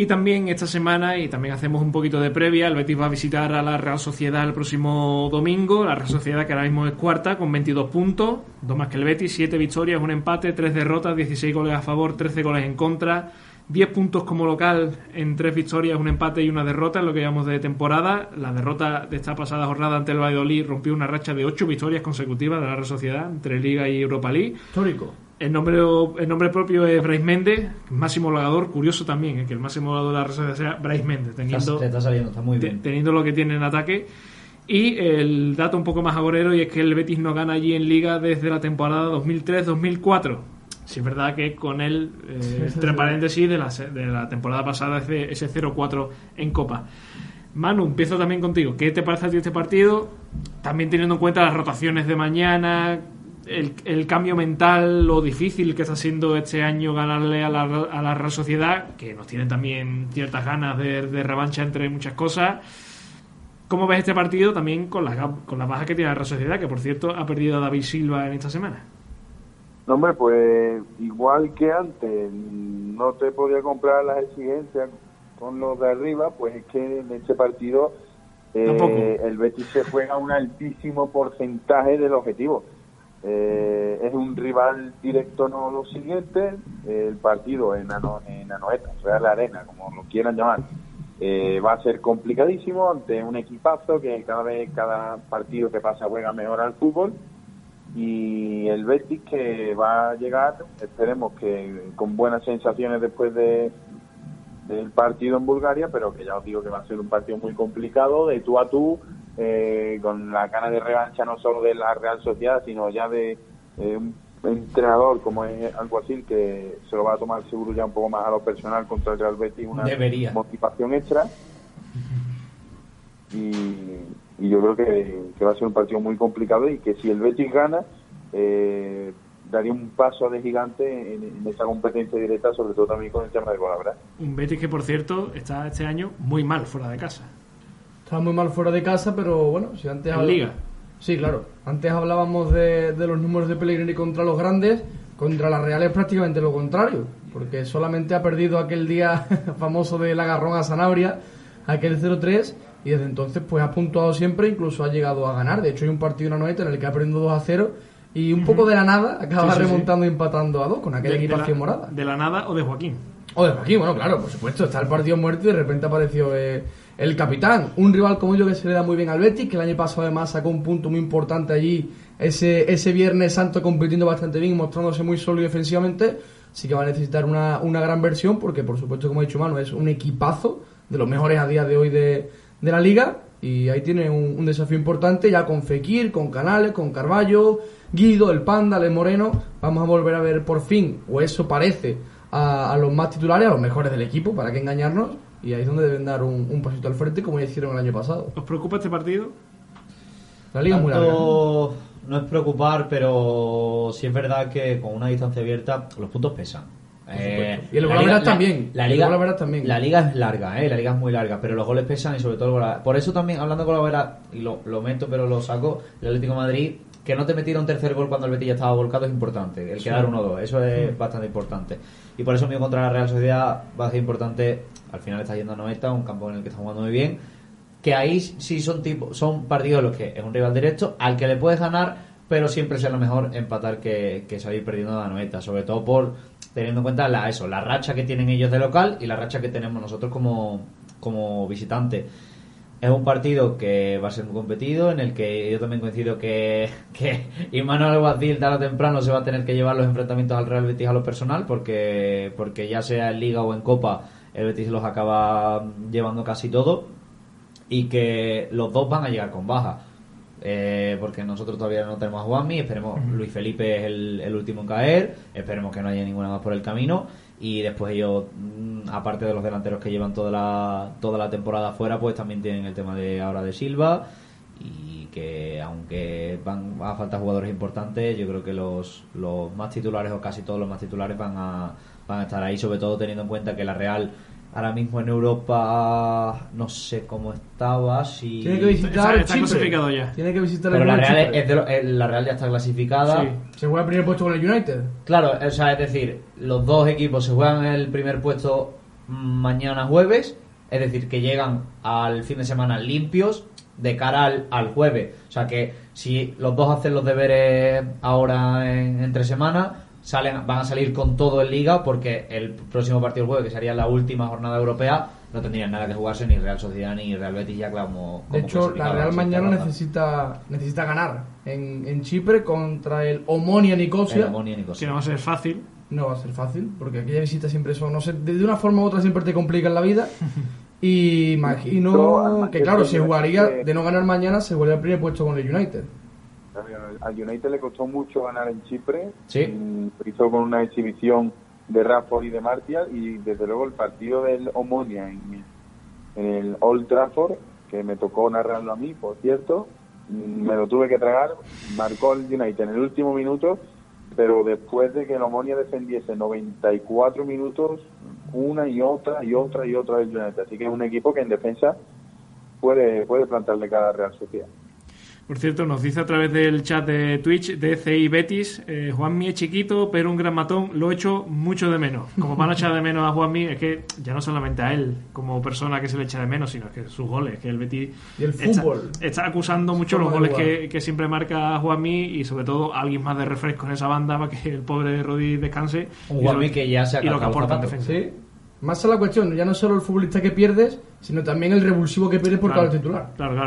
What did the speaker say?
Y también esta semana, y también hacemos un poquito de previa, el Betis va a visitar a la Real Sociedad el próximo domingo. La Real Sociedad, que ahora mismo es cuarta, con 22 puntos, dos más que el Betis, 7 victorias, un empate, 3 derrotas, 16 goles a favor, 13 goles en contra. 10 puntos como local en 3 victorias, un empate y una derrota en lo que llamamos de temporada. La derrota de esta pasada jornada ante el Valladolid rompió una racha de 8 victorias consecutivas de la Real Sociedad entre Liga y Europa League. Histórico. El nombre, el nombre propio es Bryce Méndez, máximo goleador. Curioso también eh, que el máximo goleador de la Sociedad sea Bryce Méndez, teniendo, Te está saliendo, está muy bien. teniendo lo que tiene en ataque. Y el dato un poco más agorero y es que el Betis no gana allí en Liga desde la temporada 2003-2004. Si es verdad que con él, eh, entre paréntesis, de la, de la temporada pasada ese, ese 0-4 en Copa. Manu, empiezo también contigo. ¿Qué te parece a ti este partido? También teniendo en cuenta las rotaciones de mañana, el, el cambio mental, lo difícil que está siendo este año ganarle a la, a la Real Sociedad, que nos tiene también ciertas ganas de, de revancha entre muchas cosas. ¿Cómo ves este partido también con la, con la baja que tiene la Real Sociedad, que por cierto ha perdido a David Silva en esta semana? No, hombre, pues igual que antes, no te podía comprar las exigencias con los de arriba, pues es que en este partido eh, el Betis se juega un altísimo porcentaje del objetivo. Eh, es un rival directo, no lo siguiente. El partido en, Ano, en Anoeta, Real Arena, como lo quieran llamar, eh, va a ser complicadísimo ante un equipazo que cada vez, cada partido que pasa juega mejor al fútbol y el Betis que va a llegar, esperemos que con buenas sensaciones después de del partido en Bulgaria, pero que ya os digo que va a ser un partido muy complicado, de tú a tú, eh, con la gana de revancha no solo de la Real Sociedad, sino ya de eh, un entrenador como es Alguacil, que se lo va a tomar seguro ya un poco más a lo personal contra el Real Betis, una Debería. motivación extra. Y, y yo creo que, que va a ser un partido muy complicado y que si el Betis gana, eh, daría un paso de gigante en, en esa competencia directa, sobre todo también con el tema de Golabra. Un Betis que, por cierto, está este año muy mal fuera de casa. Estaba muy mal fuera de casa, pero bueno, si antes En habl- Liga. Sí, claro. Antes hablábamos de, de los números de Pellegrini contra los grandes, contra la Real es prácticamente lo contrario, porque solamente ha perdido aquel día famoso del agarrón a Sanabria, aquel 0-3, y desde entonces pues ha puntuado siempre, incluso ha llegado a ganar. De hecho hay un partido la noeta en el que ha perdido 2 a 0 y un poco de la nada acaba Sí, sí, sí. remontando y empatando a 2 con aquella equipación morada. De la nada o de Joaquín. O de aquí, bueno, claro, por supuesto, está el partido muerto y de repente apareció eh, el capitán. Un rival como yo que se le da muy bien al Betis, que el año pasado además sacó un punto muy importante allí, ese, ese Viernes Santo compitiendo bastante bien mostrándose muy sólido defensivamente. Así que va a necesitar una, una gran versión porque, por supuesto, como ha dicho Manu, es un equipazo de los mejores a día de hoy de, de la liga. Y ahí tiene un, un desafío importante ya con Fekir, con Canales, con Carballo, Guido, el Panda, el Moreno. Vamos a volver a ver por fin, o eso parece, a, a los más titulares, a los mejores del equipo, para que engañarnos. Y ahí es donde deben dar un, un pasito al frente, como ya hicieron el año pasado. ¿Os preocupa este partido? La liga es muy larga. No es preocupar, pero sí es verdad que con una distancia abierta los puntos pesan. Eh, Y el la gol liga- verás también. La El liga, también. la liga es larga, eh, la liga es muy larga, pero los goles pesan y sobre todo el gol- Por eso también, hablando con la vera, y lo, lo meto pero lo saco, el Atlético de Madrid, que no te metiera un tercer gol cuando el Betis ya estaba volcado es importante. El quedar 1-2, eso es bastante importante. Y por eso mío contra la Real Sociedad va a ser importante, al final está yendo a 90, un campo en el que está jugando muy bien, que ahí sí son tipo, son partidos los que es un rival directo al que le puedes ganar, pero siempre será mejor empatar que, que salir perdiendo la noveta, sobre todo por teniendo en cuenta la, eso, la racha que tienen ellos de local y la racha que tenemos nosotros como, como visitante. Es un partido que va a ser muy competido, en el que yo también coincido que, que Imanol Alguacil tarde o temprano se va a tener que llevar los enfrentamientos al Real Betis a lo personal, porque, porque ya sea en Liga o en Copa, el Betis los acaba llevando casi todo y que los dos van a llegar con baja. Eh, porque nosotros todavía no tenemos a Juanmi, esperemos Luis Felipe es el, el último en caer, esperemos que no haya ninguna más por el camino y después ellos, mm, aparte de los delanteros que llevan toda la, toda la temporada fuera, pues también tienen el tema de ahora de Silva y que aunque van a faltar jugadores importantes, yo creo que los, los más titulares o casi todos los más titulares van a, van a estar ahí, sobre todo teniendo en cuenta que la Real ahora mismo en Europa no sé cómo estaba, si... Tiene que visitar Está- está Chipre. clasificado ya. Tiene que visitar Pero el la Real es de lo- eh, la Real ya está clasificada. Sí. Se juega el primer puesto con el United. Claro, o sea, es decir, los dos equipos se juegan el primer puesto mañana jueves, es decir, que llegan al fin de semana limpios de cara al, al jueves. O sea que si los dos hacen los deberes ahora en, entre semanas, salen, van a salir con todo en liga porque el próximo partido del jueves, que sería la última jornada europea, no tendrían nada que jugarse ni Real Sociedad ni Real Betis ya como... De hecho, la Real mañana necesita necesita ganar en, en Chipre contra el Omonia El Nicosia. Omonia Nicosia. no va a ser fácil. No va a ser fácil, porque aquella visita siempre eso, no sé, de una forma u otra siempre te complica en la vida. Y imagino que, claro, el si United- jugaría de no ganar mañana, se vuelve al primer puesto con el United. Al United le costó mucho ganar en Chipre. Sí. Mm, Lo hizo con una exhibición de Rafford y de Martial. Y desde luego el partido del Omonia en, en el Old Trafford, que me tocó narrarlo a mí, por cierto, mm, me lo tuve que tragar. Marcó el United en el último minuto, pero después de que el Omonia defendiese 94 minutos, una y otra y otra y otra del United. Así que es un equipo que en defensa puede, puede plantarle cada Real Sociedad. Por cierto, nos dice a través del chat de Twitch de CI Betis, eh, Juanmi es chiquito, pero un gran matón, lo echo mucho de menos. Como van a echar de menos a Juanmi, es que ya no solamente a él como persona que se le echa de menos, sino que sus goles, que el Betis Y el está, fútbol. está acusando mucho los goles que, que siempre marca Juanmi y sobre todo alguien más de refresco en esa banda para que el pobre Rodri descanse. Un Juanmi lo- que ya se ha y lo que aporta en defensa. Sí. Más a la cuestión, ya no solo el futbolista que pierdes, sino también el revulsivo que pierdes por Claro, cada titular. claro, claro.